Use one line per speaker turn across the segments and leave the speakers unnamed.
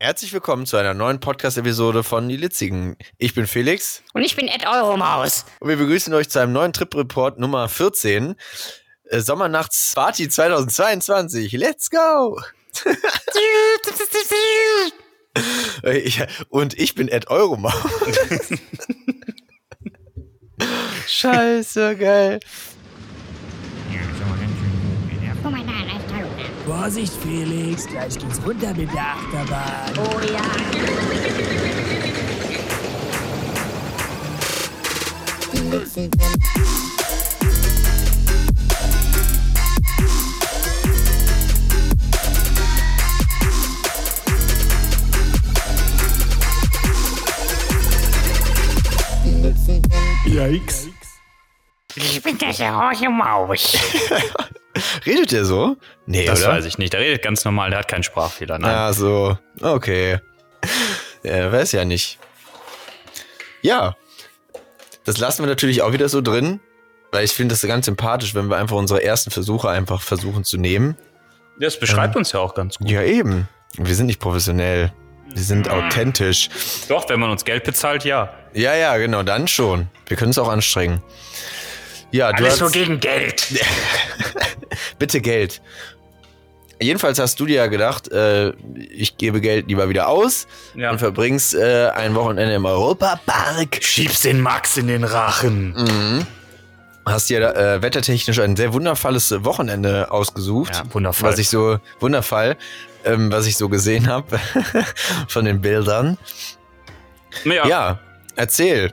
Herzlich willkommen zu einer neuen Podcast-Episode von Die Litzigen. Ich bin Felix.
Und ich bin Ed Euromaus.
Und wir begrüßen euch zu einem neuen Trip-Report Nummer 14. Äh, Sommernachts-Party 2022. Let's go! und ich bin Ed Euromaus. Scheiße, geil.
Vorsicht, Felix, gleich geht's runter mit der Achterbahn.
Oh ja.
Yikes.
Ich bin der Orange Maus.
Redet der so? Nee,
Das
oder?
weiß ich nicht. Der redet ganz normal, der hat keinen Sprachfehler. Nein.
Ja, so. Okay. Ja, weiß ja nicht. Ja. Das lassen wir natürlich auch wieder so drin, weil ich finde das ganz sympathisch, wenn wir einfach unsere ersten Versuche einfach versuchen zu nehmen.
Das beschreibt uns ja auch ganz gut.
Ja, eben. Wir sind nicht professionell. Wir sind
Mhm.
authentisch.
Doch, wenn man uns Geld bezahlt, ja.
Ja, ja, genau, dann schon. Wir können es auch anstrengen. Ja, du
Alles
hast,
so gegen Geld.
bitte Geld. Jedenfalls hast du dir ja gedacht, äh, ich gebe Geld lieber wieder aus
Ja.
und verbringst äh, ein Wochenende im Europapark.
Schieb's den Max in den Rachen.
Mhm. Hast dir äh, wettertechnisch ein sehr wundervolles Wochenende ausgesucht.
Ja, wundervoll.
Was ich so, wundervoll, ähm, was ich so gesehen habe von den Bildern.
Ja. Ja,
erzähl.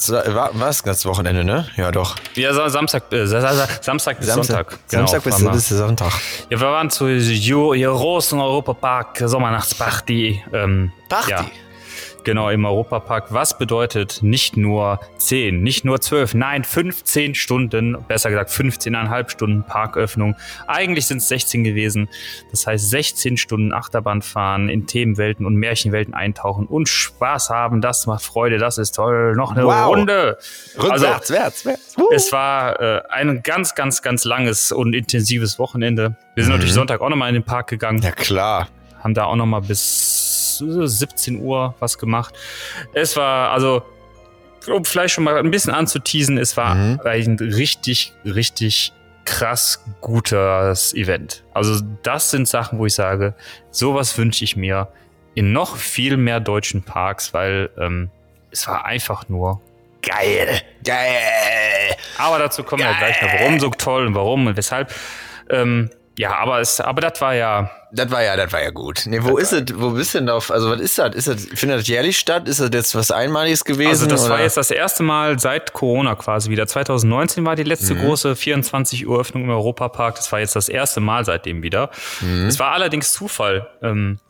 So, War, war es das Wochenende, ne? Ja, doch.
Sa- Samstag, äh, Sa- Sa- Samstag bis Sonntag.
Samstag bis, bis Sonntag.
Ja, wir waren Jo- großen Europapark Sommernachtsparty. Ähm,
Party.
Ja, genau, im Europapark. Was bedeutet nicht nur 10, nicht nur 12, nein, 15 Stunden, besser gesagt 15,5 Stunden Parköffnung. Eigentlich sind es 16 gewesen. Das heißt 16 Stunden Achterbahn fahren, in Themenwelten und Märchenwelten eintauchen und Spaß haben. Das macht Freude, das ist toll. Noch eine
Wow.
Runde.
Rückwärts, wärts, wärts.
Also, Es war äh, ein ganz, ganz, ganz langes und intensives Wochenende. Wir sind natürlich Sonntag auch nochmal in den Park gegangen,
Ja, klar.
haben da auch nochmal bis 17 Uhr was gemacht. Es war, also, um vielleicht schon mal ein bisschen anzuteasen, es war
Mhm.
ein richtig, richtig krass gutes Event. Also, das sind Sachen, wo ich sage, sowas wünsche ich mir in noch viel mehr deutschen Parks, weil ähm, es war einfach nur geil.
Geil.
Aber dazu kommen wir gleich noch, warum so toll und warum und weshalb. Ähm, ja, aber es, aber das war ja,
Das war ja, das war ja gut. Nee, wo ist es? Wo bist du denn auf? Also, was ist das? Ist das, findet das jährlich statt? Ist das jetzt was Einmaliges gewesen?
also das war
oder?
jetzt das erste Mal seit Corona quasi wieder. 2019 war die letzte große 24 Uhr Öffnung im Europapark. Das war jetzt das erste Mal seitdem wieder. Es war allerdings Zufall, ähm,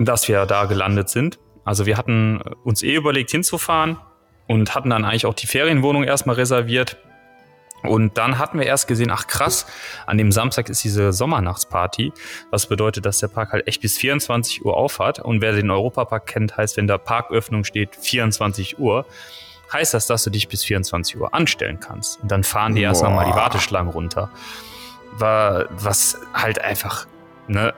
dass wir da gelandet sind. Also wir hatten uns eh überlegt hinzufahren und hatten dann eigentlich auch die Ferienwohnung erstmal reserviert. Und dann hatten wir erst gesehen, ach krass, an dem Samstag ist diese Sommernachtsparty, was bedeutet, dass der Park halt echt bis 24 Uhr auf hat. Und wer den Europapark kennt, heißt, wenn da Parköffnung steht, 24 Uhr, heißt das, dass du dich bis 24 Uhr anstellen kannst. Und dann fahren die erst nochmal die Warteschlangen runter. War, was halt einfach, ne,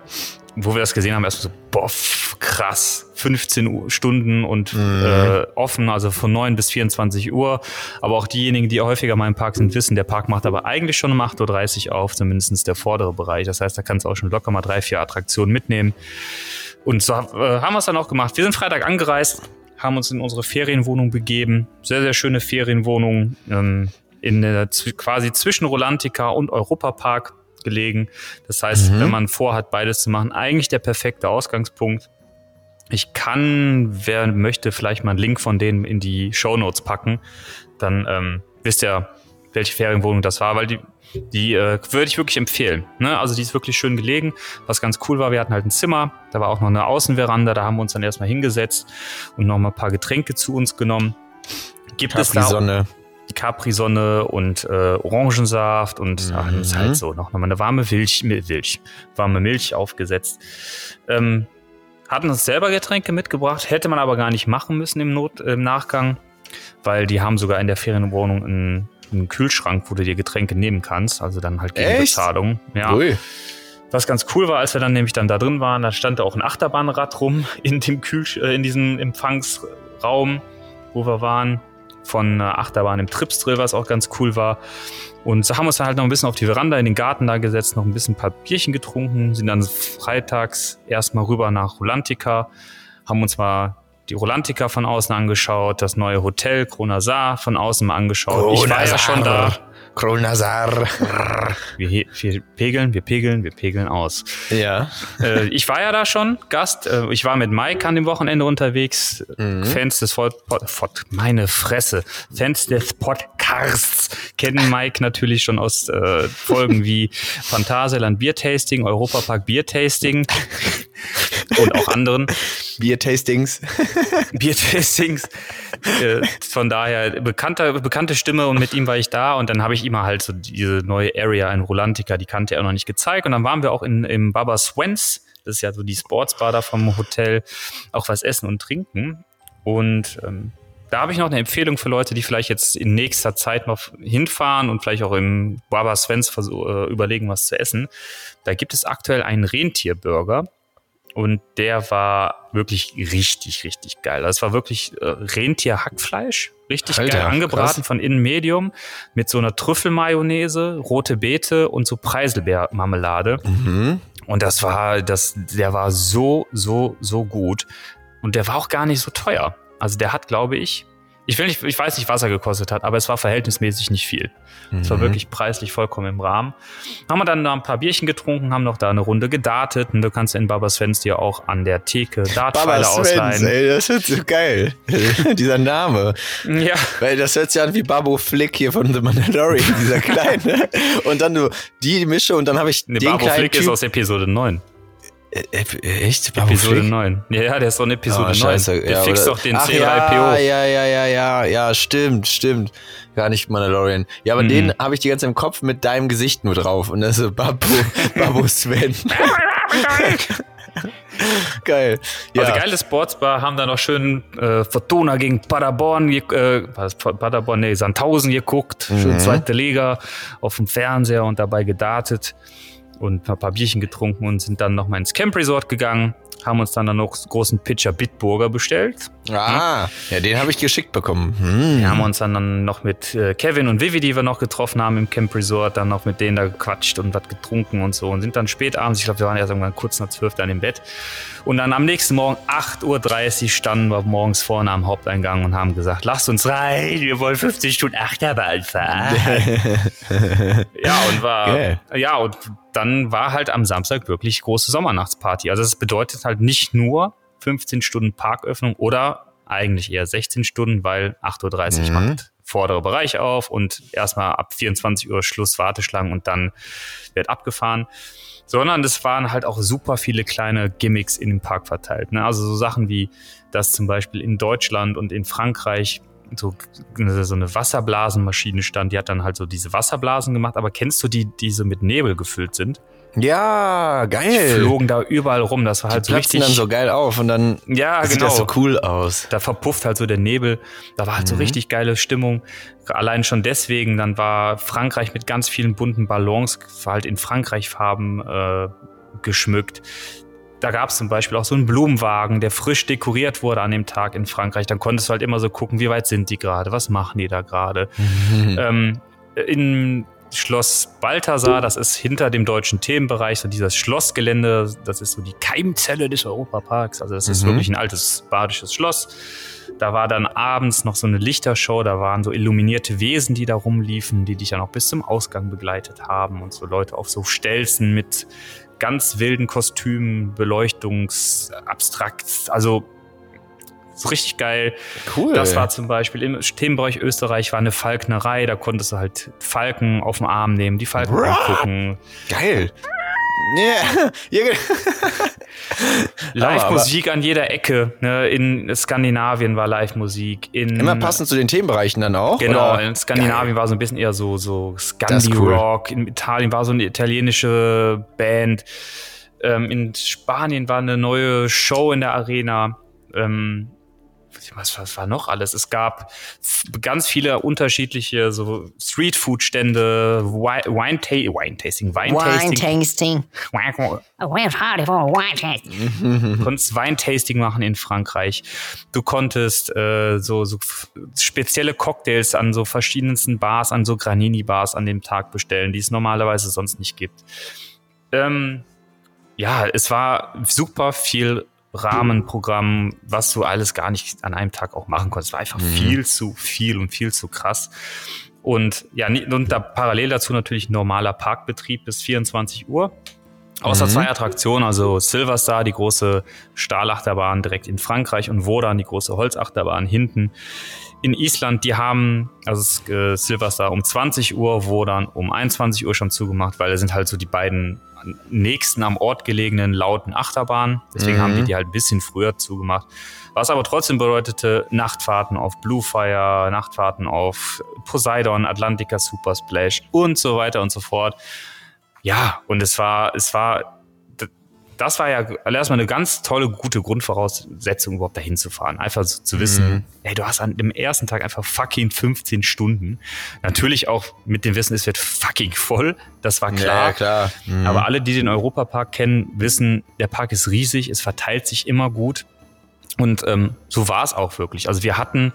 wo wir das gesehen haben, erstmal so, boah, f- krass, 15 Uhr, Stunden und äh, offen, also von 9 bis 24 Uhr. Aber auch diejenigen, die häufiger mal im Park sind, wissen, der Park macht aber eigentlich schon um 8.30 Uhr auf, zumindest der vordere Bereich. Das heißt, da kannst du auch schon locker mal drei, vier Attraktionen mitnehmen. Und so äh, haben wir es dann auch gemacht. Wir sind Freitag angereist, haben uns in unsere Ferienwohnung begeben. Sehr, sehr schöne Ferienwohnung ähm, in der, quasi zwischen Rolantica und Europapark gelegen. Das heißt, wenn man vorhat, beides zu machen, eigentlich der perfekte Ausgangspunkt. Ich kann, wer möchte, vielleicht mal einen Link von denen in die Shownotes packen. Dann ähm, wisst ihr, welche Ferienwohnung das war, weil die, die äh, würde ich wirklich empfehlen. Ne? Also die ist wirklich schön gelegen. Was ganz cool war, wir hatten halt ein Zimmer, da war auch noch eine Außenveranda, da haben wir uns dann erstmal hingesetzt und noch mal ein paar Getränke zu uns genommen. Gibt es da
Capri-Sonne.
Die Capri-Sonne und äh, Orangensaft und ach, das ist
Mhm.
halt so noch mal eine warme Milch, Mil- Milch, warme Milch aufgesetzt. Ähm, hatten uns selber Getränke mitgebracht, hätte man aber gar nicht machen müssen im, Not, im Nachgang, weil die haben sogar in der Ferienwohnung einen, einen Kühlschrank, wo du dir Getränke nehmen kannst, also dann halt gegen
Echt?
Bezahlung. Ja,
Ui.
Was ganz cool war, als wir dann nämlich dann da drin waren, da stand da auch ein Achterbahnrad rum in dem Kühl äh, in diesem Empfangsraum, wo wir waren, von einer Achterbahn im Tripsdrill, was auch ganz cool war. Und so haben wir uns dann halt noch ein bisschen auf die Veranda in den Garten da gesetzt, noch ein bisschen ein paar Bierchen getrunken, sind dann freitags erstmal rüber nach Rolantica, haben uns mal die Rolantica von außen angeschaut, das neue Hotel Kronasar von außen mal angeschaut. ich war ja schon da.
Kronasar.
Wir, wir pegeln, wir pegeln, wir pegeln aus.
Ja.
äh, ich war ja da schon Gast. Äh, ich war mit Mike an dem Wochenende unterwegs. Fans des Pod, Pod, Pod, meine Fresse. Fans des Podcasts kennen Mike natürlich schon aus äh, Folgen wie Phantasialand Biertasting, Europapark Biertasting und auch anderen
Bier-Tastings.
Biertastings. äh, von daher bekannter, bekannte Stimme und mit ihm war ich da und dann habe ich ihm halt so diese neue Area in Rolantica, die kannte er noch nicht gezeigt und dann waren wir auch in, im Baba Swens, das ist ja so die Sportsbar da vom Hotel, auch was essen und trinken und ähm, da habe ich noch eine Empfehlung für Leute, die vielleicht jetzt in nächster Zeit noch hinfahren und vielleicht auch im Baba Svens äh, überlegen, was zu essen. Da gibt es aktuell einen Rentierburger und der war wirklich richtig, richtig geil. Das war wirklich äh, Rentierhackfleisch, richtig
Alter,
geil angebraten
krass.
von innen Medium mit so einer Trüffelmayonnaise, rote Beete und so Preiselbeermarmelade.
Mhm.
Und das war, das, der war so, so, so gut. Und der war auch gar nicht so teuer. Also der hat, glaube ich, ich will nicht, ich weiß nicht, was er gekostet hat, aber es war verhältnismäßig nicht viel. Es war wirklich preislich vollkommen im Rahmen. Haben wir dann noch ein paar Bierchen getrunken, haben noch da eine Runde gedartet und du kannst in Baba Svens dir auch an der Theke Dartpfeile ausleihen.
ey, das hört so geil. dieser Name.
Ja,
Weil das hört sich an wie Babu Flick hier von The Mandalorian, dieser kleine. Und dann du die Mische und dann habe ich
ne,
den
Babo
kleinen
Flick ist
Typ.
aus Episode 9.
Äh, äh, echt?
Episode
Flick?
9. Ja, ja, der ist doch in Episode
Oh,
9.
scheiße.
Der
Ja,
fixt doch den
Ach,
C3PO.
Ja, ja, ja, ja, ja, ja, stimmt, stimmt. Gar nicht Mandalorian. Ja, aber
Mhm.
den habe ich die ganze Zeit im Kopf mit deinem Gesicht nur drauf. Und das ist Babu, Babu Sven. Geil. Ja.
Also geile Sportsbar, haben da noch schön äh, Fortuna gegen Paderborn, äh, Paderborn, nee, Sandhausen geguckt,
Mhm.
schön zweite Liga auf dem Fernseher und dabei gedartet und ein paar Bierchen getrunken und sind dann nochmal ins Camp Resort gegangen, haben uns dann, einen großen Pitcher Bitburger bestellt.
Ah, ja, den habe ich geschickt bekommen. Hm.
Wir haben uns dann, dann noch mit äh, Kevin und Vivi, die wir noch getroffen haben im Camp Resort, dann noch mit denen da gequatscht und was getrunken und so und sind dann spät abends, ich glaube, wir waren erst irgendwann kurz nach zwölf dann im Bett. Und dann am nächsten Morgen, 8.30 Uhr, standen wir morgens vorne am Haupteingang und haben gesagt, lasst uns rein, wir wollen 50 Stunden Achterbahn fahren. ja, und war,
Geil.
ja, und dann war halt am Samstag wirklich große Sommernachtsparty. Also das bedeutet halt nicht nur 15 Stunden Parköffnung oder eigentlich eher 16 Stunden, weil 8.30 Uhr
Mhm.
macht vordere Bereich auf und erstmal ab 24 Uhr Schluss Warteschlangen und dann wird abgefahren. Sondern es waren halt auch super viele kleine Gimmicks in dem Park verteilt. Ne? Also so Sachen wie, dass zum Beispiel in Deutschland und in Frankreich so, so eine Wasserblasenmaschine stand, die hat dann halt so diese Wasserblasen gemacht, aber kennst du die, die so mit Nebel gefüllt sind?
Ja,
Die
geil.
flogen da überall rum, das war
Die
halt so
platzen
richtig.
dann so geil auf und dann
ja,
sieht
genau.
das so cool aus.
Da verpufft halt so der Nebel. Da war halt so
Mhm.
richtig geile Stimmung. Allein schon deswegen, dann war Frankreich mit ganz vielen bunten Ballons, war halt in Frankreich-Farben äh, geschmückt. Da gab es zum Beispiel auch so einen Blumenwagen, der frisch dekoriert wurde an dem Tag in Frankreich. Dann konntest du halt immer so gucken, wie weit sind die gerade, was machen die da gerade. Ähm, in Schloss Balthasar, das ist hinter dem deutschen Themenbereich, so dieses Schlossgelände, das ist so die Keimzelle des Europaparks. Also das ist
Mhm.
wirklich ein altes badisches Schloss. Da war dann abends noch so eine Lichtershow, da waren so illuminierte Wesen, die da rumliefen, die dich dann auch bis zum Ausgang begleitet haben und so Leute auf so Stelzen mit ganz wilden Kostümen, Beleuchtungsabstrakt, also so richtig geil.
Cool.
Das war zum Beispiel im Themenbereich Österreich war eine Falknerei, da konntest du halt Falken auf den Arm nehmen, die Falken
Bra.
angucken.
geil. Ja, ja, ge-
Live-Musik an jeder Ecke. Ne? In Skandinavien war Live-Musik.
Immer passend zu den Themenbereichen dann auch.
Genau,
oder?
in Skandinavien war so ein bisschen eher so, so
ist cool.
Scandi-Rock. In Italien war so eine italienische Band. Ähm, in Spanien war eine neue Show in der Arena. Ähm, was, was war noch alles? Es gab ganz viele unterschiedliche so Streetfood-Stände, Wi- Wine-Ta- Wine-Tasting,
Wine
Wine-Tasting.
tasting.
Oh, where's Hardy for a wine test?
Du konntest Weintasting machen in Frankreich. Du konntest äh, so, so spezielle Cocktails an so verschiedensten Bars, an so Granini-Bars an dem Tag bestellen, die es normalerweise sonst nicht gibt. Ähm, ja, es war super viel Rahmenprogramm, was du alles gar nicht an einem Tag auch machen konntest. Es war einfach viel zu viel und viel zu krass. Und ja, und da parallel dazu natürlich normaler Parkbetrieb bis 24 Uhr. Außer
Mhm.
zwei Attraktionen, also Silverstar, die große Stahlachterbahn direkt in Frankreich und Wodan, die große Holzachterbahn hinten. In Island, die haben, also äh, Silverstar um 20 Uhr, Wodan um 21 Uhr schon zugemacht, weil das sind halt so die beiden nächsten am Ort gelegenen lauten Achterbahnen. Deswegen
Mhm.
haben die die halt ein bisschen früher zugemacht. Was aber trotzdem bedeutete Nachtfahrten auf Bluefire, Nachtfahrten auf Poseidon, Atlantica Super Splash und so weiter und so fort. Ja, und es war, es war, das war ja erstmal eine ganz tolle, gute Grundvoraussetzung, überhaupt dahin zu fahren. Einfach so zu wissen,
Mhm.
ey, du hast an dem ersten Tag einfach fucking 15 Stunden. Natürlich auch mit dem Wissen, es wird fucking voll. Das war klar.
Ja, klar. Mhm.
Aber alle, die den Europapark kennen, wissen, der Park ist riesig, es verteilt sich immer gut. Und ähm, so war es auch wirklich. Also wir hatten,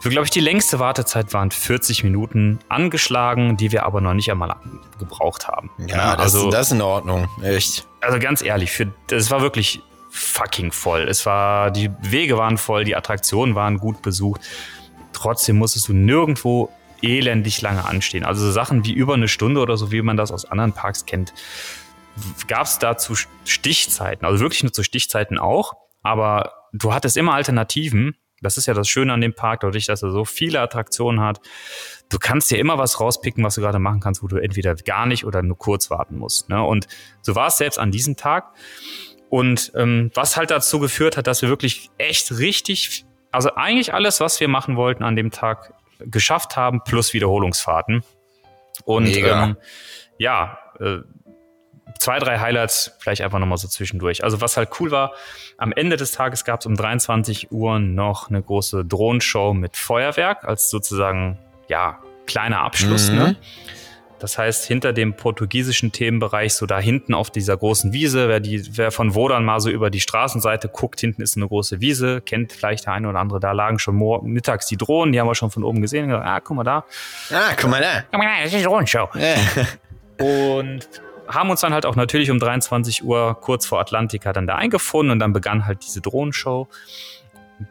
für glaube ich, die längste Wartezeit waren 40 Minuten angeschlagen, die wir aber noch nicht einmal gebraucht haben.
ja, das,
also,
das ist in Ordnung. Echt.
Also ganz ehrlich, für, das war wirklich fucking voll. Es war, die Wege waren voll, die Attraktionen waren gut besucht. Trotzdem musstest du nirgendwo elendig lange anstehen. Also so Sachen wie über eine Stunde oder so, wie man das aus anderen Parks kennt, gab es dazu Stichzeiten. Also wirklich nur zu Stichzeiten auch. Aber du hattest immer Alternativen. Das ist ja das Schöne an dem Park, dadurch, dass er so viele Attraktionen hat. Du kannst dir immer was rauspicken, was du gerade machen kannst, wo du entweder gar nicht oder nur kurz warten musst. Ne? Und so war es selbst an diesem Tag. Und ähm, was halt dazu geführt hat, dass wir wirklich echt richtig, also eigentlich alles, was wir machen wollten an dem Tag, geschafft haben, plus Wiederholungsfahrten. Und
Mega.
ähm, ja, äh, zwei, drei Highlights vielleicht einfach nochmal so zwischendurch. Also was halt cool war, am Ende des Tages gab es um 23 Uhr noch eine große Drohnenshow mit Feuerwerk als sozusagen, ja, kleiner Abschluss.
Mhm.
Ne? Das heißt, hinter dem portugiesischen Themenbereich, so da hinten auf dieser großen Wiese, wer, die, wer von Wodan mal so über die Straßenseite guckt, hinten ist eine große Wiese, kennt vielleicht der eine oder andere, da lagen schon mittags die Drohnen, die haben wir schon von oben gesehen. Gesagt, ah, guck mal da.
Ah, guck mal da.
Komm mal, das ist Rundschau.
Ja.
Und haben uns dann halt auch natürlich um 23 Uhr kurz vor Atlantica dann da eingefunden und dann begann halt diese Drohnenshow,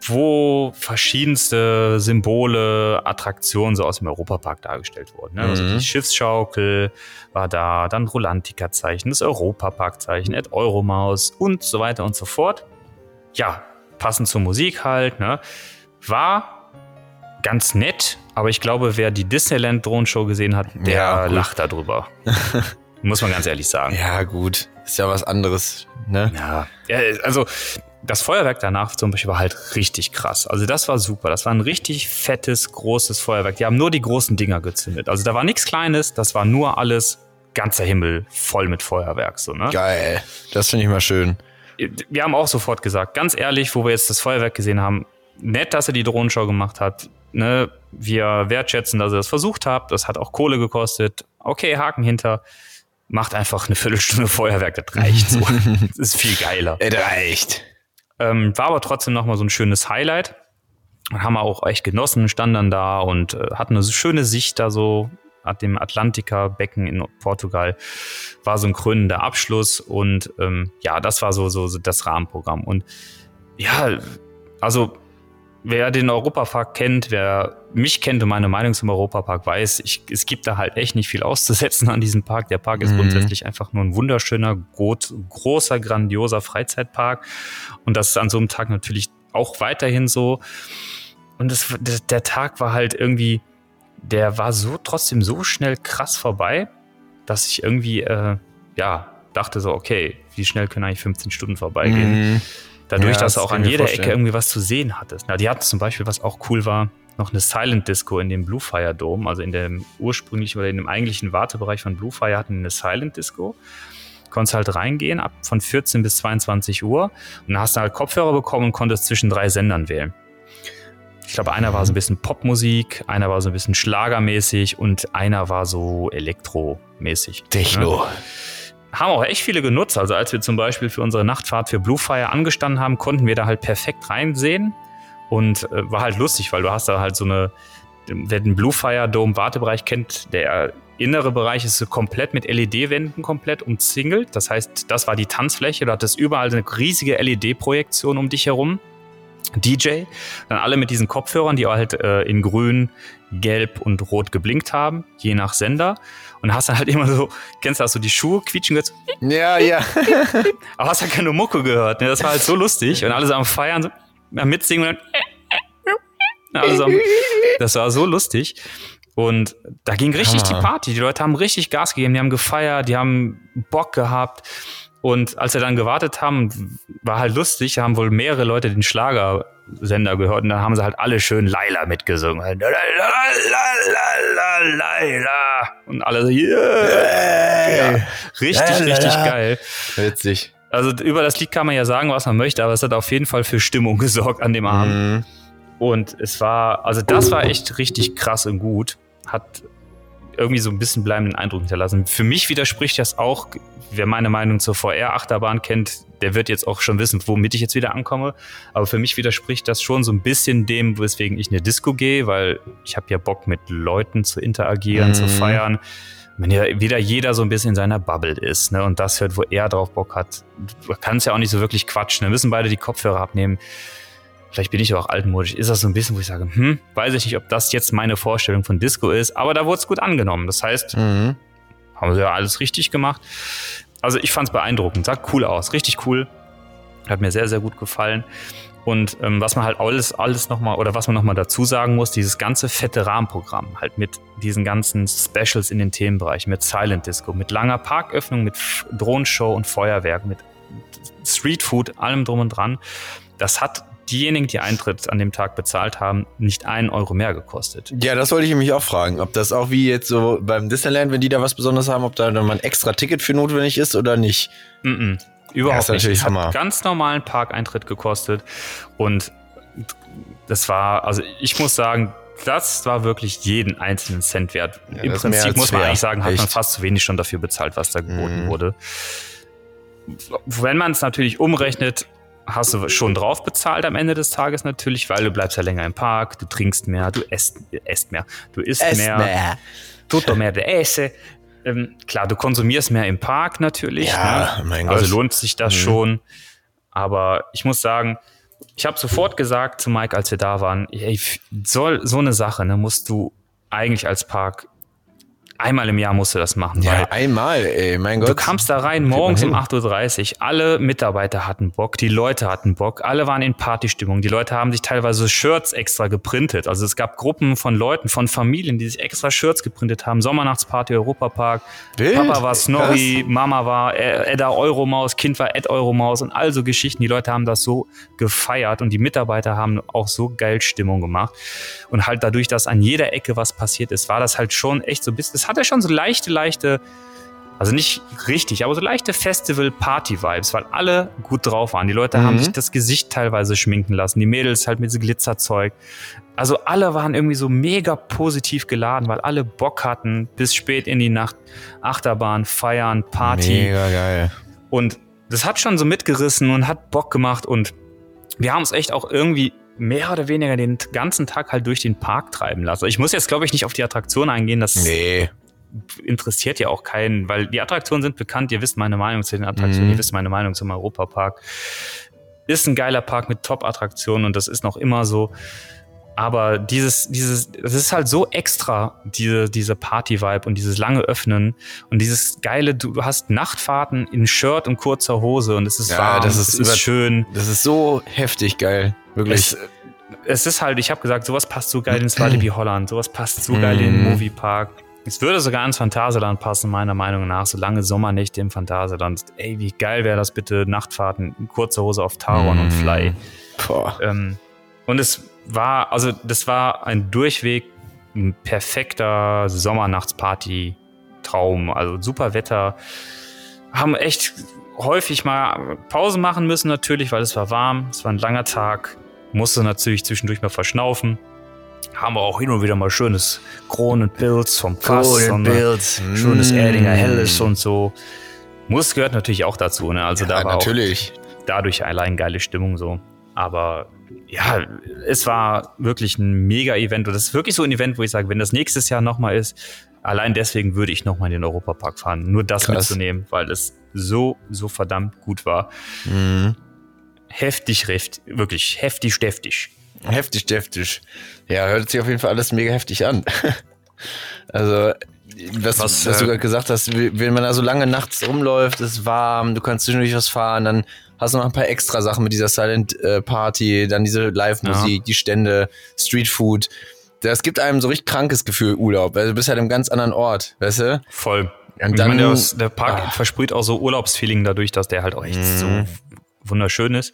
wo verschiedenste Symbole, Attraktionen so aus dem Europapark dargestellt wurden. Ne? Also
Mhm.
die Schiffsschaukel war da, dann Rolantica-Zeichen, das Europapark-Zeichen, Ed Euromaus und so weiter und so fort. Ja, passend zur Musik halt, ne? War ganz nett, aber ich glaube, wer die Disneyland-Drohnenshow gesehen hat, der
Ja,
lacht darüber. Muss man ganz ehrlich sagen.
ja, gut. Ist ja was anderes. Ne?
Ja. ja, also das Feuerwerk danach zum Beispiel war halt richtig krass. Also das war super. Das war ein richtig fettes, großes Feuerwerk. Die haben nur die großen Dinger gezündet. Also da war nichts Kleines, das war nur alles ganzer Himmel voll mit Feuerwerk. So, ne?
Geil. Das finde ich mal schön.
wir haben auch sofort gesagt, ganz ehrlich, wo wir jetzt das Feuerwerk gesehen haben, nett, dass ihr die Drohnenshow gemacht habt. Ne? Wir wertschätzen, dass ihr das versucht habt. Das hat auch Kohle gekostet. Okay, Haken hinter. Macht einfach eine Viertelstunde Feuerwerk, das reicht so. das ist viel geiler.
Es reicht.
Ähm, war aber trotzdem nochmal so ein schönes Highlight. Haben wir auch echt genossen, standen dann da und äh, hatten eine so schöne Sicht da so at dem Atlantika-Becken in Portugal. War so ein krönender Abschluss und ähm, ja, das war so, so, so das Rahmenprogramm. Und ja, also wer den Europapark kennt, wer mich kennt und meine Meinung zum Europapark weiß, ich, es gibt da halt echt nicht viel auszusetzen an diesem Park. Der Park ist
Mhm.
grundsätzlich einfach nur ein wunderschöner, groß, großer, grandioser Freizeitpark. Und das ist an so einem Tag natürlich auch weiterhin so. Und das, der, Tag war halt irgendwie, der war so trotzdem so schnell krass vorbei, dass ich irgendwie, äh, ja, dachte so, okay, wie schnell können eigentlich 15 Stunden vorbeigehen?
Mhm.
Dadurch,
Ja,
dass
das
du auch an jeder
vorstellen.
Ecke irgendwie was zu sehen hattest. Na, die hatten zum Beispiel, was auch cool war, noch eine Silent Disco in dem Blue Fire Dome, also in dem ursprünglichen oder in dem eigentlichen Wartebereich von Blue Fire hatten eine Silent Disco. Konntest halt reingehen, ab von 14 bis 22 Uhr und dann hast du halt Kopfhörer bekommen und konntest zwischen drei Sendern wählen. Ich glaube, einer war so ein bisschen Popmusik, einer war so ein bisschen Schlagermäßig und einer war so Elektromäßig.
Techno.
Ne? Haben auch echt viele genutzt. Also als wir zum Beispiel für unsere Nachtfahrt für Bluefire angestanden haben, konnten wir da halt perfekt reinsehen. Und äh, war halt lustig, weil du hast da halt so eine, wer den Bluefire Dome Wartebereich kennt, der innere Bereich ist so komplett mit LED-Wänden komplett umzingelt. Das heißt, das war die Tanzfläche. Du hattest überall eine riesige LED-Projektion um dich herum. DJ, dann alle mit diesen Kopfhörern, die halt äh, in grün, gelb und rot geblinkt haben, je nach Sender. Und hast dann halt immer so, kennst du, hast du die Schuhe quietschen gehört?
Ja, ja.
aber hast halt keine Mucke gehört. Ne? Das war halt so lustig. Und alle so am Feiern, so, Mitsingen und dann, alle so am, das war so lustig. Und da ging richtig
Hammer.
die Party. Die Leute haben richtig Gas gegeben, die haben gefeiert, die haben Bock gehabt. Und als wir dann gewartet haben, war halt lustig, haben wohl mehrere Leute den Schlagersender gehört und dann haben sie halt alle schön Laila mitgesungen. La, la, la, la, la, Laila. Und alle so, yeah. Ja, richtig, richtig geil.
Witzig.
Also über das Lied kann man ja sagen, was man möchte, aber es hat auf jeden Fall für Stimmung gesorgt an dem Abend.
Mhm.
Und es war, also das war echt richtig krass und gut. Hat irgendwie so ein bisschen bleibenden Eindruck hinterlassen. Für mich widerspricht das auch, wer meine Meinung zur VR-Achterbahn kennt, der wird jetzt auch schon wissen, womit ich jetzt wieder ankomme. Aber für mich widerspricht das schon so ein bisschen dem, weswegen ich in eine Disco gehe, weil ich habe ja Bock mit Leuten zu interagieren,
Mhm.
zu feiern. Wenn ja wieder jeder so ein bisschen in seiner Bubble ist ne, und das hört, wo er drauf Bock hat, du kannst ja auch nicht so wirklich quatschen. Wir müssen beide die Kopfhörer abnehmen. Vielleicht bin ich auch altmodisch. Ist das so ein bisschen, wo ich sage, hm, weiß ich nicht, ob das jetzt meine Vorstellung von Disco ist, aber da wurde es gut angenommen. Das heißt,
Mhm.
haben sie ja alles richtig gemacht. Also ich fand es beeindruckend, sah cool aus, richtig cool. Hat mir sehr, sehr gut gefallen. Und ähm, was man halt alles, alles nochmal, oder was man nochmal dazu sagen muss, dieses ganze fette Rahmenprogramm, halt mit diesen ganzen Specials in den Themenbereichen, mit Silent Disco, mit langer Parköffnung, mit Drohnenshow und Feuerwerk, mit Streetfood, allem drum und dran. Das hat diejenigen, die Eintritt an dem Tag bezahlt haben, nicht einen Euro mehr gekostet.
Ja, das wollte ich mich auch fragen, ob das auch wie jetzt so beim Disneyland, wenn die da was Besonderes haben, ob da dann mal ein extra Ticket für notwendig ist oder nicht.
Mm -mm, überhaupt
natürlich
nicht.
Hammer.
hat ganz normalen Parkeintritt gekostet und das war, also ich muss sagen, das war wirklich jeden einzelnen Cent wert.
Ja,
Im
mehr
Prinzip muss man eigentlich sagen, hat man
Echt.
fast zu wenig schon dafür bezahlt, was da geboten
Mhm.
wurde. Wenn man es natürlich umrechnet, hast du schon drauf bezahlt am Ende des Tages natürlich, weil du bleibst ja länger im Park, du trinkst mehr, du esst, esst mehr, du isst mehr, tutto mehr de esse. Ähm, klar, du konsumierst mehr im Park natürlich.
Ja,
ne?
mein Gott.
Also lohnt sich das
Mhm.
schon. Aber ich muss sagen, ich habe sofort gesagt zu Mike, als wir da waren, ey, f- soll so eine Sache, ne, musst du eigentlich als Park einmal im Jahr musst du das machen.
Ja, einmal, ey, mein Gott.
Du kamst da rein morgens um
hin.
8.30 Uhr. Alle Mitarbeiter hatten Bock, die Leute hatten Bock, alle waren in Partystimmung. Die Leute haben sich teilweise Shirts extra geprintet. Also es gab Gruppen von Leuten, von Familien, die sich extra Shirts geprintet haben. Sommernachtsparty, Europapark.
Wild,
Papa war Snorri, Mama war Edda Euromaus, Kind war Ed Euromaus und all so Geschichten. Die Leute haben das so gefeiert und die Mitarbeiter haben auch so geil Stimmung gemacht. Und halt dadurch, dass an jeder Ecke was passiert ist, war das halt schon echt so ein bisschen, es hatte schon so leichte, leichte, also nicht richtig, aber so leichte Festival-Party-Vibes, weil alle gut drauf waren. Die Leute haben
Mhm.
sich das Gesicht teilweise schminken lassen, die Mädels halt mit so Glitzerzeug. Also alle waren irgendwie so mega positiv geladen, weil alle Bock hatten, bis spät in die Nacht Achterbahn, feiern, Party.
Mega geil.
Und das hat schon so mitgerissen und hat Bock gemacht und wir haben uns echt auch irgendwie mehr oder weniger den ganzen Tag halt durch den Park treiben lassen. Ich muss jetzt, glaube ich, nicht auf die Attraktion eingehen, das
Nee.
Interessiert ja auch keinen, weil die Attraktionen sind bekannt, ihr wisst meine Meinung zu den Attraktionen,
Mhm.
ihr wisst meine Meinung zum Europapark. Ist ein geiler Park mit Top-Attraktionen und das ist noch immer so. Aber dieses, dieses, das ist halt so extra, diese, diese Party-Vibe und dieses lange Öffnen und dieses geile, du hast Nachtfahrten in Shirt und kurzer Hose und es ist
Ja,
warm,
das ist
es ist schön.
Das ist so heftig geil. Wirklich.
Es, es ist halt, ich habe gesagt, sowas passt so geil ins Walibi Holland, sowas passt so geil in den
Mhm.
Moviepark. Es würde sogar ins Phantasialand passen, meiner Meinung nach. So lange Sommernächte im Phantasialand. Ey, wie geil wäre das bitte, Nachtfahrten in kurzer Hose auf Taron und
Mhm.
Fly.
Boah.
Ähm, und es war, also das war ein durchweg ein perfekter Sommernachtsparty-Traum. Also super Wetter. Haben echt häufig mal Pause machen müssen natürlich, weil es war warm. Es war ein langer Tag. musste natürlich zwischendurch mal verschnaufen. Haben wir auch hin und wieder mal schönes Kronenpilz vom Fass. und, äh,
Bild.
Schönes
Mm.
Erdinger Helles und so. Muss gehört natürlich auch dazu, ne? Also da
Ja,
war
natürlich.
auch dadurch allein geile Stimmung so. Aber ja, es war wirklich ein Mega-Event. Und das ist wirklich so ein Event, wo ich sage, wenn das nächstes Jahr nochmal ist, allein deswegen würde ich nochmal in den Europapark fahren. Nur das
Krass.
mitzunehmen, weil es so, so verdammt gut war.
Mhm.
Heftig, reft, wirklich heftig, deftig.
Heftig, heftig. Ja, hört sich auf jeden Fall alles mega heftig an. also, was,
Was,
was, du
äh,
gerade gesagt hast, wenn man da so lange nachts rumläuft, ist warm, du kannst zwischendurch was fahren, dann hast du noch ein paar extra Sachen mit dieser Silent äh, Party, dann diese Live-Musik, die Stände, Streetfood. Das gibt einem so richtig krankes Gefühl, Urlaub. Also, du bist halt im ganz anderen Ort, weißt du?
Voll.
Und dann-
meine, der, der Park
Ah.
versprüht auch so Urlaubsfeeling dadurch, dass der halt auch echt
Mhm.
so wunderschön ist.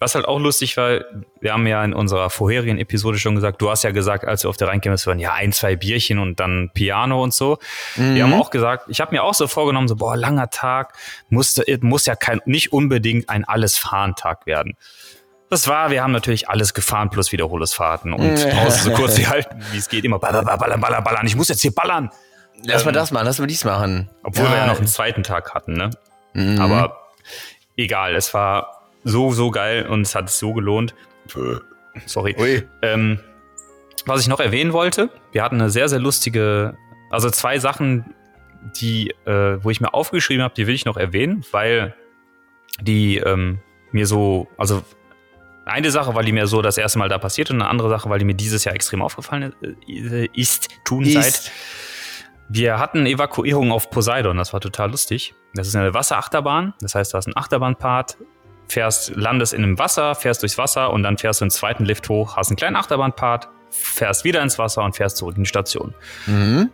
Was halt auch lustig war, wir haben ja in unserer vorherigen Episode schon gesagt, du hast ja gesagt, als wir auf der reinkämen, es waren ja ein, zwei Bierchen und dann Piano und so. Wir haben auch gesagt, ich habe mir auch so vorgenommen, so, boah, langer Tag, musste, muss ja kein, nicht unbedingt ein Alles-Fahren-Tag werden. Das war, wir haben natürlich alles gefahren plus Wiederholungsfahrten und Pause so kurz wie halt, wie es geht, immer ballern, ballern, ballern, ballern. Ich muss jetzt hier ballern.
Lass mal
Ähm,
das machen, lass mal dies machen.
Obwohl wir ja noch einen zweiten Tag hatten, ne?
Mhm.
Aber egal, es war so, so geil und es hat es so gelohnt. Sorry. Ähm, was ich noch erwähnen wollte, wir hatten eine sehr, sehr lustige, also zwei Sachen, die, äh, wo ich mir aufgeschrieben habe, die will ich noch erwähnen, weil die ähm, mir so, also eine Sache, weil die mir so das erste Mal da passiert und eine andere Sache, weil die mir dieses Jahr extrem aufgefallen äh, ist, tun
Ist.
seit. Wir hatten Evakuierung auf Poseidon, das war total lustig. Das ist eine Wasserachterbahn, das heißt, du hast einen Achterbahnpart, fährst, landest in einem Wasser, fährst durchs Wasser und dann fährst du einen zweiten Lift hoch, hast einen kleinen Achterbahnpart, fährst wieder ins Wasser und fährst zurück in die Station.
Mhm.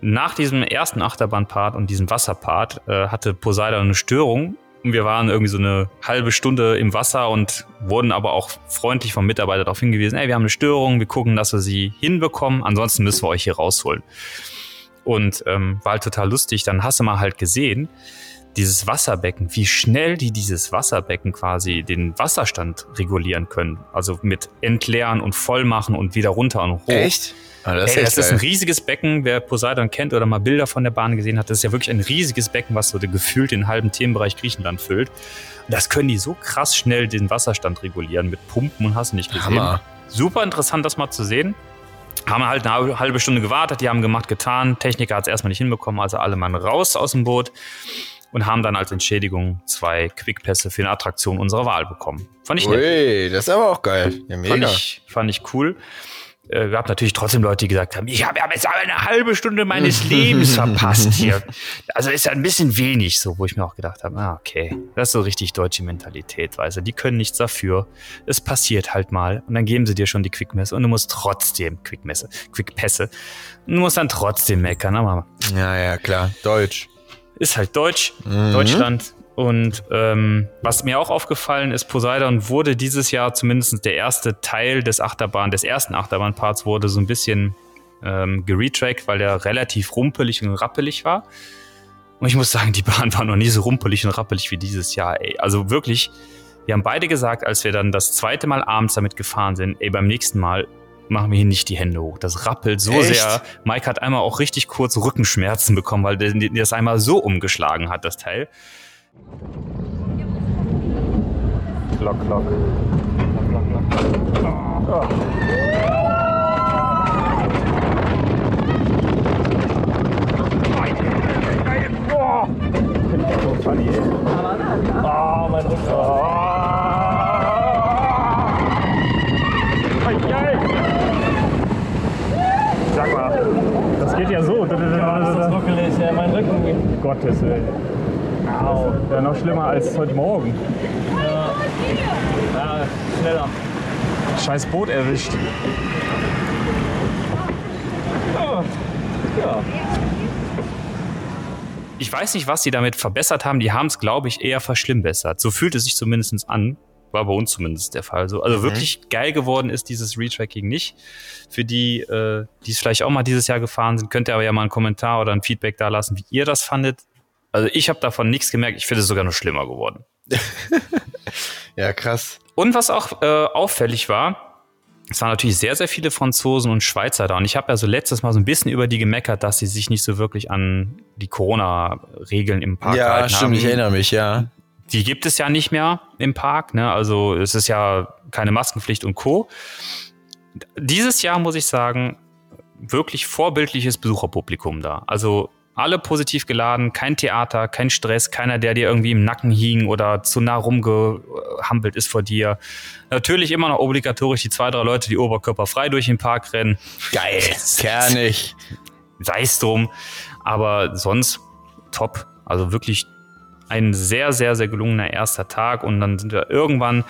Nach diesem ersten Achterbahnpart und diesem Wasserpart äh, hatte Poseidon eine Störung und wir waren irgendwie so eine halbe Stunde im Wasser und wurden aber auch freundlich vom Mitarbeiter darauf hingewiesen, ey, wir haben eine Störung, wir gucken, dass wir sie hinbekommen, ansonsten müssen wir euch hier rausholen. Und ähm, war halt total lustig. Dann hast du mal halt gesehen, dieses Wasserbecken, wie schnell die dieses Wasserbecken quasi den Wasserstand regulieren können. Also mit entleeren und vollmachen und wieder runter und hoch.
Echt? Ah, das ist
Ey,
echt
das ist ein riesiges Becken. Wer Poseidon kennt oder mal Bilder von der Bahn gesehen hat, das ist ja wirklich ein riesiges Becken, was so gefühlt den halben Themenbereich Griechenland füllt. Und das können die so krass schnell den Wasserstand regulieren mit Pumpen und hast du nicht gesehen.
Hammer.
Super interessant, das mal zu sehen. Haben halt eine halbe Stunde gewartet, die haben gemacht, getan. Techniker hat es erstmal nicht hinbekommen, also alle Mann raus aus dem Boot und haben dann als Entschädigung zwei Quickpässe für eine Attraktion unserer Wahl bekommen. Fand ich nett.
Ui, das ist aber auch geil. Ja,
Fand
mega.
ich, fand ich cool. Äh, gab natürlich trotzdem Leute, die gesagt haben, ich habe ja jetzt eine halbe Stunde meines Lebens verpasst hier. Also ist ja ein bisschen wenig, so, wo ich mir auch gedacht habe, ah, okay, das ist so richtig deutsche Mentalität, weißt du, die können nichts dafür. Es passiert halt mal und dann geben sie dir schon die Quickmesse und du musst trotzdem Quickmesse, Quickpässe. Und du musst dann trotzdem meckern, aber
Ja, ja, klar. Deutsch.
Ist halt Deutsch,
Mhm.
Deutschland. Und ähm, was mir auch aufgefallen ist, Poseidon wurde dieses Jahr zumindest der erste Teil des Achterbahn, des ersten Achterbahnparts wurde so ein bisschen ähm, geretrackt, weil er relativ rumpelig und rappelig war. Und ich muss sagen, die Bahn war noch nie so rumpelig und rappelig wie dieses Jahr. Ey. Also wirklich, wir haben beide gesagt, als wir dann das zweite Mal abends damit gefahren sind, ey, beim nächsten Mal machen wir hier nicht die Hände hoch. Das rappelt so
Echt?
sehr. Mike hat einmal auch richtig kurz Rückenschmerzen bekommen, weil der, der das einmal so umgeschlagen hat, das Teil. Klock, klock.
Sag mal, das geht ja so.
Das ist ruckelig, ja, mein Rücken.
Gottes Willen. Au. Ja, noch schlimmer als heute Morgen.
Ja, schneller.
Scheiß Boot erwischt.
Ich weiß nicht, was sie damit verbessert haben. Die haben es, glaube ich, eher verschlimmbessert. So fühlt es sich zumindest an. War bei uns zumindest der Fall. So, also wirklich geil geworden ist dieses Retracking nicht. Für die, äh, die es vielleicht auch mal dieses Jahr gefahren sind, könnt ihr aber ja mal einen Kommentar oder ein Feedback da lassen, wie ihr das fandet. Also ich habe davon nichts gemerkt. Ich finde es sogar noch schlimmer geworden.
Ja, krass.
Und was auch äh, auffällig war, es waren natürlich sehr, sehr viele Franzosen und Schweizer da. Und ich habe ja so letztes Mal so ein bisschen über die gemeckert, dass sie sich nicht so wirklich an die Corona-Regeln im Park
Ja,
gehalten
stimmt,
haben.
ich erinnere mich, ja.
Die gibt es ja nicht mehr im Park. Ne? Also es ist ja keine Maskenpflicht und Co. Dieses Jahr muss ich sagen, wirklich vorbildliches Besucherpublikum da. Also alle positiv geladen, kein Theater, kein Stress, keiner, der dir irgendwie im Nacken hing oder zu nah rumgehampelt ist vor dir. Natürlich immer noch obligatorisch die zwei, drei Leute, die oberkörperfrei durch den Park rennen.
Geil, kernig.
sei es drum. Aber sonst top. Also wirklich ein sehr, sehr, sehr gelungener erster Tag. Und dann sind wir irgendwann,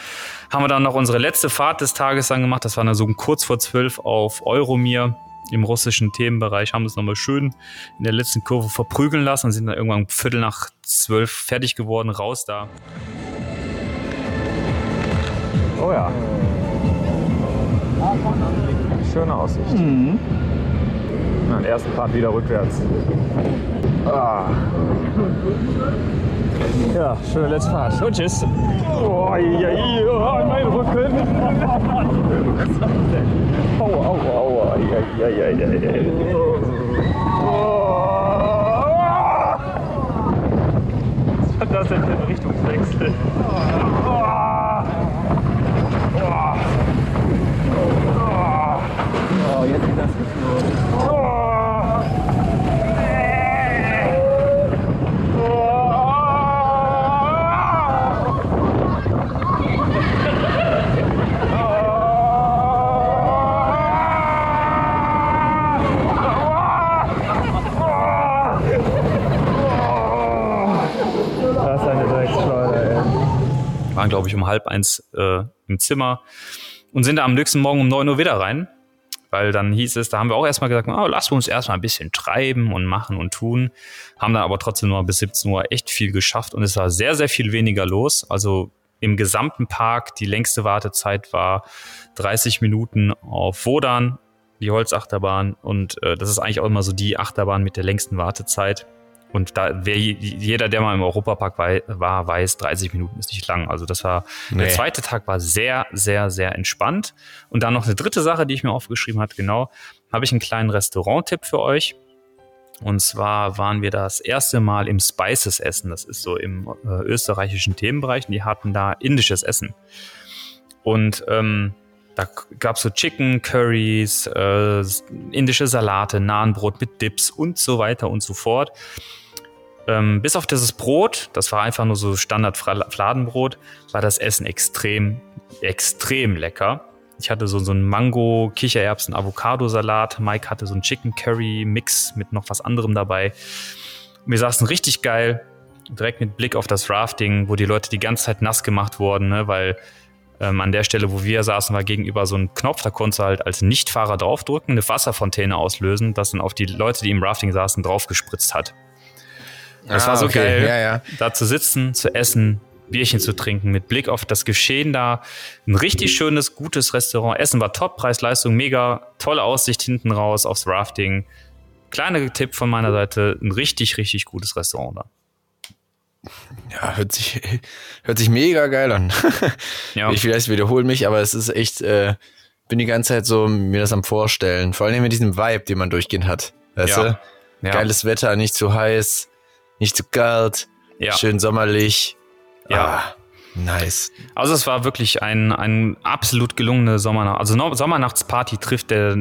haben wir dann noch unsere letzte Fahrt des Tages dann gemacht. Das war dann so kurz vor zwölf auf Euromir im russischen Themenbereich. Haben uns nochmal schön in der letzten Kurve verprügeln lassen und sind dann irgendwann um Viertel nach zwölf fertig geworden, raus da.
Oh ja. Schöne Aussicht. Na, den ersten Part wieder rückwärts. Ah. Ja, schöne letzte Fahrt. Und tschüss. Oh, ja, ja, mein Rücken. Aua, aua, aua. Ja. Was war das denn für ein Richtungswechsel? Oh, jetzt geht das los.
Waren, glaube ich, um halb eins äh, im Zimmer und sind am nächsten Morgen um 9 Uhr wieder rein. Weil dann hieß es, da haben wir auch erstmal gesagt, oh, lass uns erstmal ein bisschen treiben und machen und tun. Haben dann aber trotzdem nur bis 17 Uhr echt viel geschafft und es war sehr, sehr viel weniger los. Also im gesamten Park, die längste Wartezeit war 30 Minuten auf Wodan, die Holzachterbahn. Und äh, das ist eigentlich auch immer so die Achterbahn mit der längsten Wartezeit. Und da wer jeder, der mal im Europapark wei- war, weiß, 30 Minuten ist nicht lang. Also das war der
Nee.
zweite Tag war sehr, sehr, sehr entspannt. Und dann noch eine dritte Sache, die ich mir aufgeschrieben hatte, genau, habe ich einen kleinen Restaurant-Tipp für euch. Und zwar waren wir das erste Mal im Spices essen. Das ist so im äh, österreichischen Themenbereich. Und die hatten da indisches Essen. Und ähm, da gab es so Chicken, Curries, äh, indische Salate, Nahenbrot mit Dips und so weiter und so fort. Ähm, bis auf dieses Brot, das war einfach nur so Standard Fra- Fladenbrot, war das Essen extrem, extrem lecker. Ich hatte so, so einen Mango, Kichererbsen, Avocado-Salat. Mike hatte so einen Chicken Curry Mix mit noch was anderem dabei. Wir saßen richtig geil, direkt mit Blick auf das Rafting, wo die Leute die ganze Zeit nass gemacht wurden, ne, weil ähm, an der Stelle, wo wir saßen, war gegenüber so ein Knopf, da konntest du halt als Nichtfahrer draufdrücken, eine Wasserfontäne auslösen, das dann auf die Leute, die im Rafting saßen, draufgespritzt hat. Das
Ah,
war so
okay.
geil,
Ja, ja.
da zu sitzen, zu essen, Bierchen zu trinken, mit Blick auf das Geschehen da. Ein richtig schönes, gutes Restaurant. Essen war top, Preis-Leistung mega, tolle Aussicht hinten raus aufs Rafting. Kleiner Tipp von meiner Seite, ein richtig, richtig gutes Restaurant da.
Ja, hört sich, hört sich mega geil an.
Ja.
Ich vielleicht wiederhole mich, aber es ist echt, äh, bin die ganze Zeit so mir das am Vorstellen. Vor allem mit diesem Vibe, den man durchgehend hat. Weißt
Ja.
du?
Ja.
Geiles Wetter, nicht zu heiß, nicht zu kalt,
Ja.
schön sommerlich.
Ja.
Ah, nice.
Also es war wirklich ein, ein absolut gelungene Sommernacht. Also no Sommernachtsparty trifft der,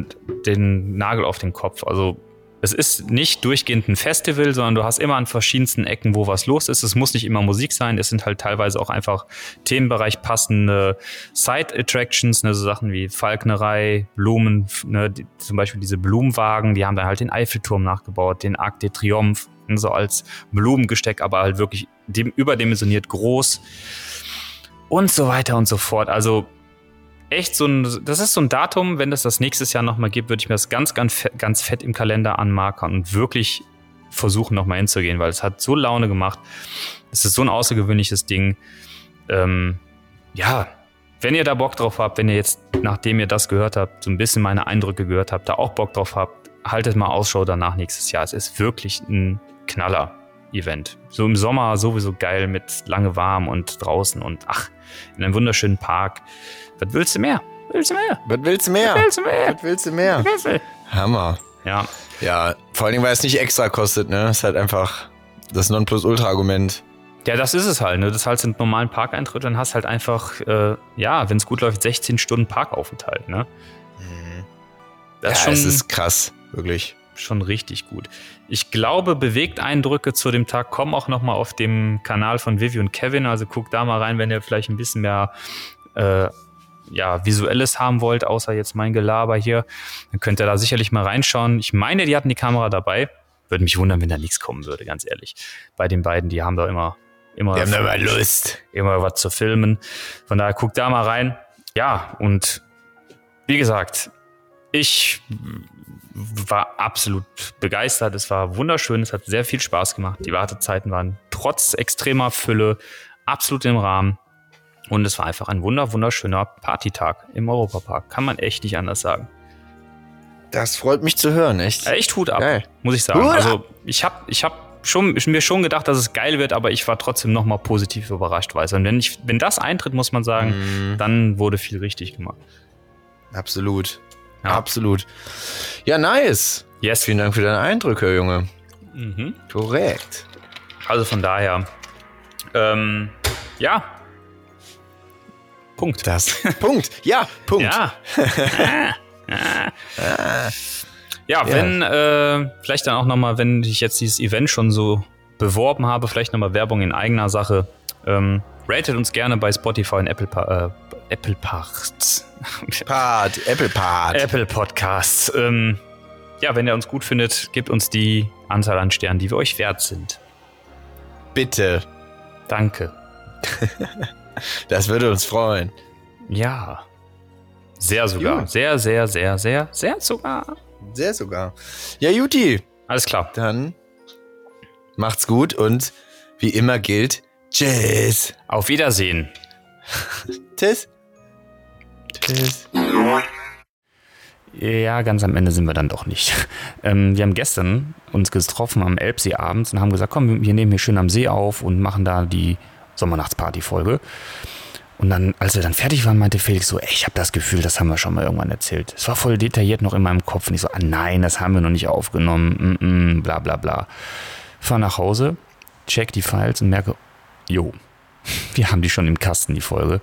den Nagel auf den Kopf. Also es ist nicht durchgehend ein Festival, sondern du hast immer an verschiedensten Ecken, wo was los ist. Es muss nicht immer Musik sein. Es sind halt teilweise auch einfach Themenbereich passende Side-Attractions, ne, so Sachen wie Falknerei, Blumen, ne, die, zum Beispiel diese Blumenwagen, die haben dann halt den Eiffelturm nachgebaut, den Arc de Triomphe, ne, so als Blumengesteck, aber halt wirklich dem, überdimensioniert groß und so weiter und so fort. Also echt so ein, das ist so ein Datum, wenn das das nächstes Jahr nochmal gibt, würde ich mir das ganz, ganz, ganz fett im Kalender anmarkern und wirklich versuchen, nochmal hinzugehen, weil es hat so Laune gemacht. Es ist so ein außergewöhnliches Ding. Ähm, ja, wenn ihr da Bock drauf habt, wenn ihr jetzt, nachdem ihr das gehört habt, so ein bisschen meine Eindrücke gehört habt, da auch Bock drauf habt, haltet mal Ausschau danach nächstes Jahr. Es ist wirklich ein Knaller. Event. So im Sommer sowieso geil mit lange warm und draußen und ach, in einem wunderschönen Park. Was willst du mehr? Willst du mehr?
Was willst du mehr?
Was willst du mehr?
Was willst du mehr?
Willst du?
Hammer.
Ja,
Ja, vor allen Dingen, weil es nicht extra kostet, ne? Ist halt einfach das Nonplusultra-Argument.
Ja, das ist es halt. Ne? Das ist halt einen normalen Parkeintritt und hast halt einfach, äh, ja, wenn es gut läuft, 16 Stunden Parkaufenthalt. Ne? Das
ja,
ist schon,
es ist krass, wirklich.
schon richtig gut. Ich glaube, Bewegteindrücke zu dem Tag kommen auch noch mal auf dem Kanal von Vivi und Kevin. Also guckt da mal rein, wenn ihr vielleicht ein bisschen mehr äh, ja, Visuelles haben wollt, außer jetzt mein Gelaber hier. Dann könnt ihr da sicherlich mal reinschauen. Ich meine, die hatten die Kamera dabei. Würde mich wundern, wenn da nichts kommen würde, ganz ehrlich. Bei den beiden, die haben da immer, immer,
haben da mal Lust.
immer was zu filmen. Von daher guckt da mal rein. Ja, und wie gesagt, ich war absolut begeistert. Es war wunderschön. Es hat sehr viel Spaß gemacht. Die Wartezeiten waren trotz extremer Fülle absolut im Rahmen. Und es war einfach ein wunder, wunderschöner Partytag im Europapark. Kann man echt nicht anders sagen.
Das freut mich zu hören, echt.
Echt Hut ab,
Geil.
muss ich sagen.
Hut.
Also ich habe ich hab schon, mir schon gedacht, dass es geil wird, aber ich war trotzdem nochmal positiv überrascht. Weiß. Und wenn, ich, wenn das eintritt, muss man sagen,
Mhm.
dann wurde viel richtig gemacht.
Absolut.
Ja.
Absolut. Ja, nice.
Yes.
Vielen Dank für deine Eindrücke, Junge.
Mhm.
Korrekt.
Also von daher, ähm, ja. Punkt.
Das. Punkt. Ja, Punkt.
Ja. ja, wenn, äh, vielleicht dann auch nochmal, wenn ich jetzt dieses Event schon so beworben habe, vielleicht nochmal Werbung in eigener Sache. Ähm, ratet uns gerne bei Spotify und Apple, Pa- äh, Apple Parts.
Part, Apple Part.
Apple Podcasts. Ähm, ja, wenn ihr uns gut findet, gebt uns die Anzahl an Sternen, die wir euch wert sind.
Bitte.
Danke.
Das würde uns freuen.
Ja. Sehr sogar.
Gut.
Sehr, sehr, sehr, sehr, sehr sogar.
Sehr sogar. Ja, Juti.
Alles klar.
Dann macht's gut und wie immer gilt, tschüss.
Auf Wiedersehen.
Tschüss. Tschüss.
Ja, ganz am Ende sind wir dann doch nicht. Ähm, wir haben gestern uns getroffen am Elbsee abends und haben gesagt, komm, wir nehmen hier schön am See auf und machen da die Sommernachtsparty-Folge. Und dann, als wir dann fertig waren, meinte Felix so, ey, ich habe das Gefühl, das haben wir schon mal irgendwann erzählt. Es war voll detailliert noch in meinem Kopf. Und ich so, ah nein, das haben wir noch nicht aufgenommen. Mm -mm, bla bla bla. Fahr nach Hause, check die Files und merke, jo, wir haben die schon im Kasten, die Folge.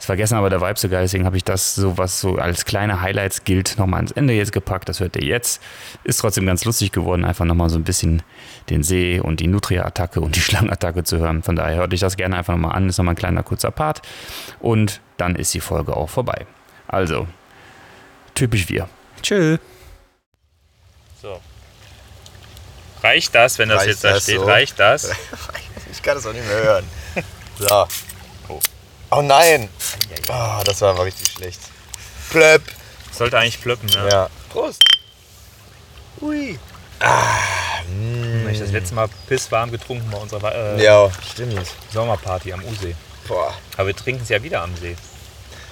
Es war gestern aber der Vibe so geil, deswegen habe ich das so, was so als kleine Highlights gilt, nochmal ans Ende jetzt gepackt. Das hört ihr jetzt. Ist trotzdem ganz lustig geworden, einfach nochmal so ein bisschen den See und die Nutria-Attacke und die Schlangenattacke zu hören. Von daher hört euch das gerne einfach nochmal an. Ist nochmal ein kleiner kurzer Part. Und dann ist die Folge auch vorbei. Also, typisch wir. Tschö. So. Reicht das, wenn das
Reicht
jetzt da
das
steht?
so?
Reicht das?
Ich kann das auch nicht mehr hören. So. Oh, nein. Ah, das war aber richtig schlecht. Plöpp.
Sollte eigentlich plöppen, ne?
Ja. Prost. Ui.
Ich das letzte Mal pisswarm getrunken bei unserer äh,
Ja, stimmt.
Sommerparty am Usee.
Boah.
Aber wir trinken es ja wieder am See.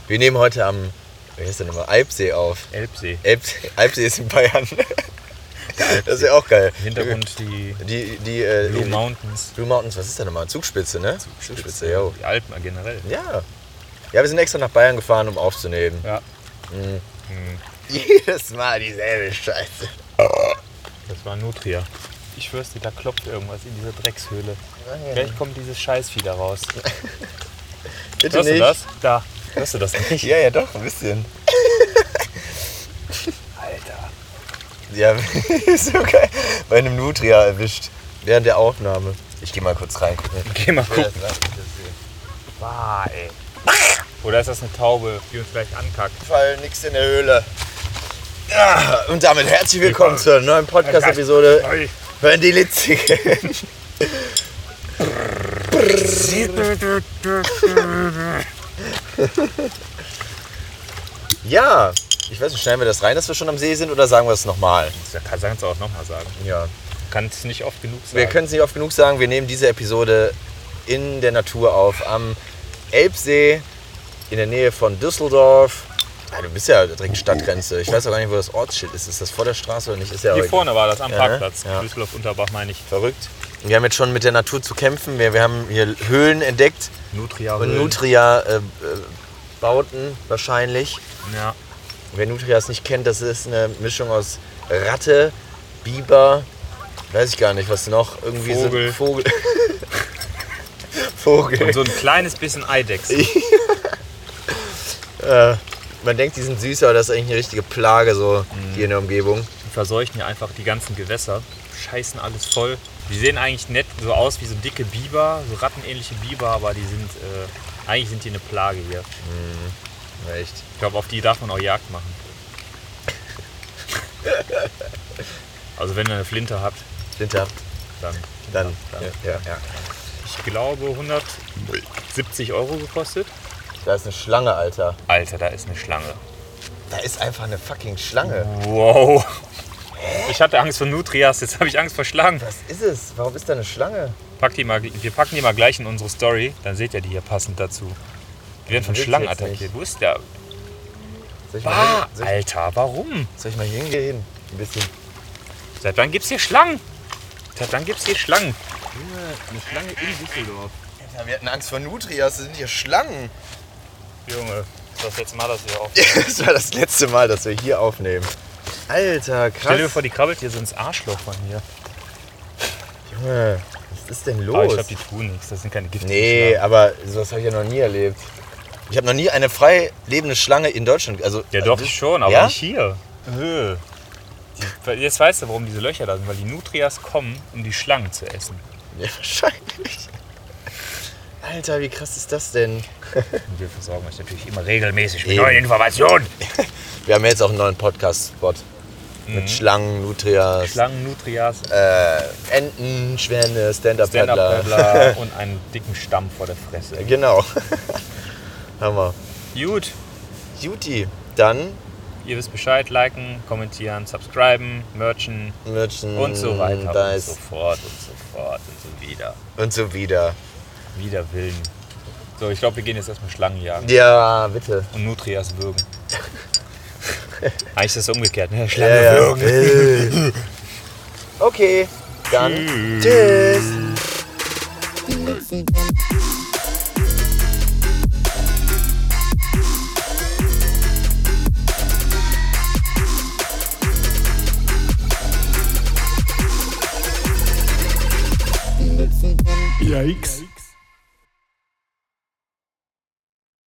Wir nehmen heute am, wie heißt der nochmal, Alpsee auf.
Elbsee.
Alpsee, Alpsee ist in Bayern. Das ist ja auch geil.
Im Hintergrund die
Die, die, äh,
Blue Mountains.
Blue Mountains, was ist da nochmal? Zugspitze, ne? Zugspitze, jo.
Die Alpen generell.
Ja. Ja, wir sind extra nach Bayern gefahren, um aufzunehmen.
Ja.
Jedes Mal dieselbe Scheiße.
Das war Nutria. Ich schwör's dir, da klopft irgendwas in dieser Dreckshöhle. Vielleicht kommt dieses Scheißvieh da raus.
Bitte
Hörst
nicht.
du das? Da. Hörst du das nicht?
Ja, ja, doch, ein bisschen.
Alter.
Ja, ist geil. Bei einem Nutria erwischt. Während der Aufnahme. Ich geh mal kurz reingucken.
Geh mal gucken. Bah, ey. Oder ist das eine Taube, die uns gleich ankackt?
Fall nix in der Höhle. Ja, und damit herzlich willkommen zur neuen Podcast-Episode Hören die Litzigen. ja, ich weiß nicht, schneiden wir das rein, dass wir schon am See sind oder sagen wir es nochmal?
Das kann kannst du auch nochmal sagen.
Ja.
Kann es nicht oft genug sagen.
Wir können es nicht oft genug sagen, wir nehmen diese Episode in der Natur auf, am Elbsee, in der Nähe von Düsseldorf. Ah, du bist ja direkt Stadtgrenze. Ich weiß auch gar nicht, wo das Ortsschild ist. Ist das vor der Straße oder nicht? Ist ja
Hier vorne war das am
Ja, ne?
Parkplatz.
Ja.
Düsseldorf Unterbach meine ich.
verrückt. Wir haben jetzt schon mit der Natur zu kämpfen. Wir, wir haben hier Höhlen entdeckt
Nutria.
und Nutria-Bauten äh, Bauten wahrscheinlich.
Ja.
Wer Nutrias nicht kennt, das ist eine Mischung aus Ratte, Biber, weiß ich gar nicht, was noch. Irgendwie
Vogel.
So Vogel. Vogel.
Und so ein kleines bisschen Eidechse.
Äh, man denkt, die sind süß, aber das ist eigentlich eine richtige Plage so hier in der Umgebung.
Die verseuchen hier einfach die ganzen Gewässer. Scheißen alles voll. Die sehen eigentlich nett so aus wie so dicke Biber, so rattenähnliche Biber, aber die sind, äh, eigentlich sind die eine Plage hier.
Echt.
Ich glaube, auf die darf man auch Jagd machen. Also wenn ihr eine Flinte habt,
Winter.
dann,
Dann.
dann.
Ja, ja, ja.
ich glaube 170 Euro gekostet.
Da ist eine Schlange, Alter.
Alter, da ist eine Schlange.
Da ist einfach eine fucking Schlange.
Wow. Ich hatte Angst vor Nutrias, jetzt habe ich Angst vor Schlangen.
Was ist es? Warum ist da eine Schlange?
Pack die mal, wir packen die mal gleich in unsere Story, dann seht ihr die hier passend dazu. Die werden von Schlangen attackiert.
nicht.
Wo ist der?
Soll ich mal,
Ah,
hin, soll ich,
Alter, warum?
soll ich mal hier hingehen? Ein bisschen.
Seit wann gibt's hier Schlangen? Seit wann gibt's hier Schlangen?
Eine Schlange in Düsseldorf. Alter, wir hatten Angst vor Nutrias. Das sind hier Schlangen.
Junge, das ist das letzte Mal, dass wir auf.
Das war das letzte Mal, dass wir hier aufnehmen. Alter, krass.
Stell dir vor, die krabbelt hier so ins Arschloch von hier.
Junge, was ist denn los?
Aber ich glaube, die tun nichts. Das sind keine giftigen
nee, aber sowas habe ich ja noch nie erlebt. Ich habe noch nie eine frei lebende Schlange in Deutschland. Also,
Ja,
also
doch schon, aber
Ja?
nicht hier. Äh. Die, jetzt weißt du, warum diese Löcher da sind, weil die Nutrias kommen, um die Schlangen zu essen.
Ja, wahrscheinlich. Alter, wie krass ist das denn?
Und wir versorgen euch natürlich immer regelmäßig mit
Eben.
neuen Informationen.
Wir haben jetzt auch einen neuen Podcast-Spot. Mit Schlangen, Nutrias,
Schlangen, Nutrias,
äh, Enten, Schwäne, Stand-Up-Paddler.
Stand-Up-Paddler und einen dicken Stamm vor der Fresse.
genau. Hammer.
Gut,
Juti, dann
ihr wisst Bescheid, liken, kommentieren, subscriben, merchen
Merchen,
und so weiter und so fort und so fort und so wieder.
und so wieder.
Wieder Willen. So, ich glaube, wir gehen jetzt erstmal Schlangen jagen
Ja, bitte.
und Nutrias würgen. Eigentlich ist das umgekehrt, ne? Schlange
Ja, ja.
würgen.
okay, dann tschüss.
Yikes.